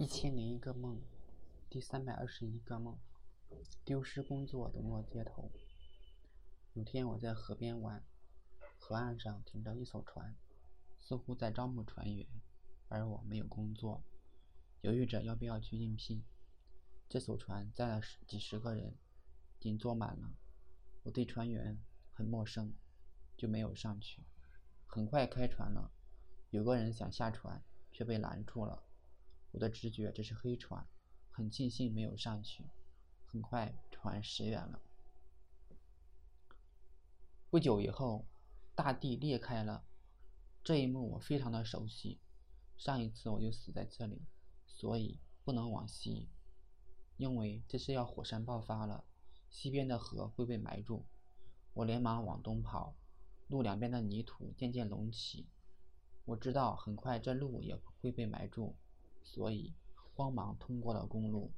一千零一个梦，第三百二十一个梦，丢失工作的落街头。有天我在河边玩，河岸上停着一艘船，似乎在招募船员，而我没有工作，犹豫着要不要去应聘。这艘船载了十几十个人，已经坐满了。我对船员很陌生，就没有上去。很快开船了，有个人想下船，却被拦住了。我的直觉这是黑船，很庆幸没有上去。很快船驶远了。不久以后，大地裂开了，这一幕我非常的熟悉。上一次我就死在这里，所以不能往西，因为这是要火山爆发了，西边的河会被埋住。我连忙往东跑，路两边的泥土渐渐隆起，我知道很快这路也会被埋住。所以，慌忙通过了公路，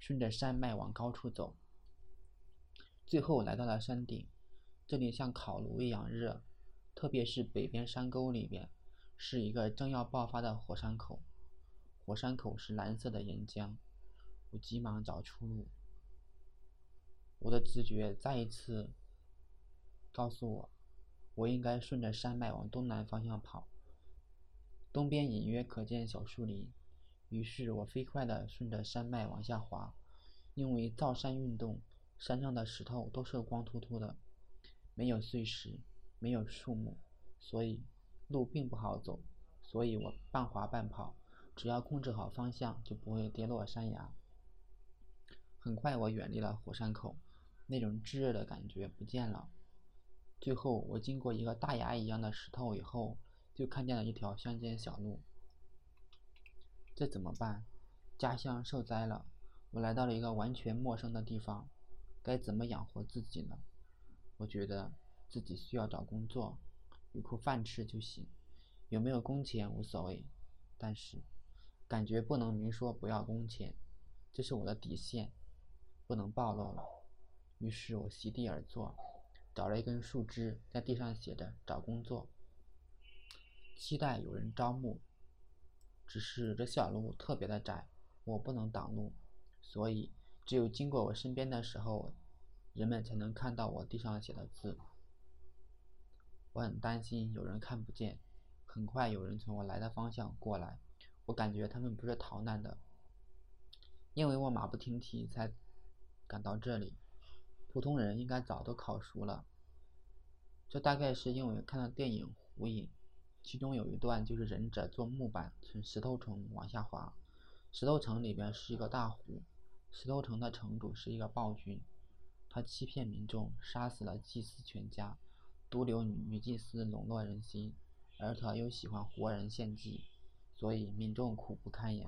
顺着山脉往高处走。最后来到了山顶，这里像烤炉一样热，特别是北边山沟里边，是一个正要爆发的火山口。火山口是蓝色的岩浆，我急忙找出路。我的直觉再一次告诉我，我应该顺着山脉往东南方向跑。东边隐约可见小树林。于是我飞快地顺着山脉往下滑，因为造山运动，山上的石头都是光秃秃的，没有碎石，没有树木，所以路并不好走。所以我半滑半跑，只要控制好方向，就不会跌落山崖。很快我远离了火山口，那种炙热的感觉不见了。最后我经过一个大牙一样的石头以后，就看见了一条乡间小路。这怎么办？家乡受灾了，我来到了一个完全陌生的地方，该怎么养活自己呢？我觉得自己需要找工作，有口饭吃就行，有没有工钱无所谓，但是感觉不能明说不要工钱，这是我的底线，不能暴露了。于是我席地而坐，找了一根树枝，在地上写着“找工作”，期待有人招募。只是这小路特别的窄，我不能挡路，所以只有经过我身边的时候，人们才能看到我地上写的字。我很担心有人看不见。很快有人从我来的方向过来，我感觉他们不是逃难的，因为我马不停蹄才赶到这里。普通人应该早都烤熟了。这大概是因为看了电影《火影》。其中有一段就是忍者坐木板从石头城往下滑，石头城里边是一个大湖，石头城的城主是一个暴君，他欺骗民众，杀死了祭司全家，独留女祭司笼络人心，而他又喜欢活人献祭，所以民众苦不堪言。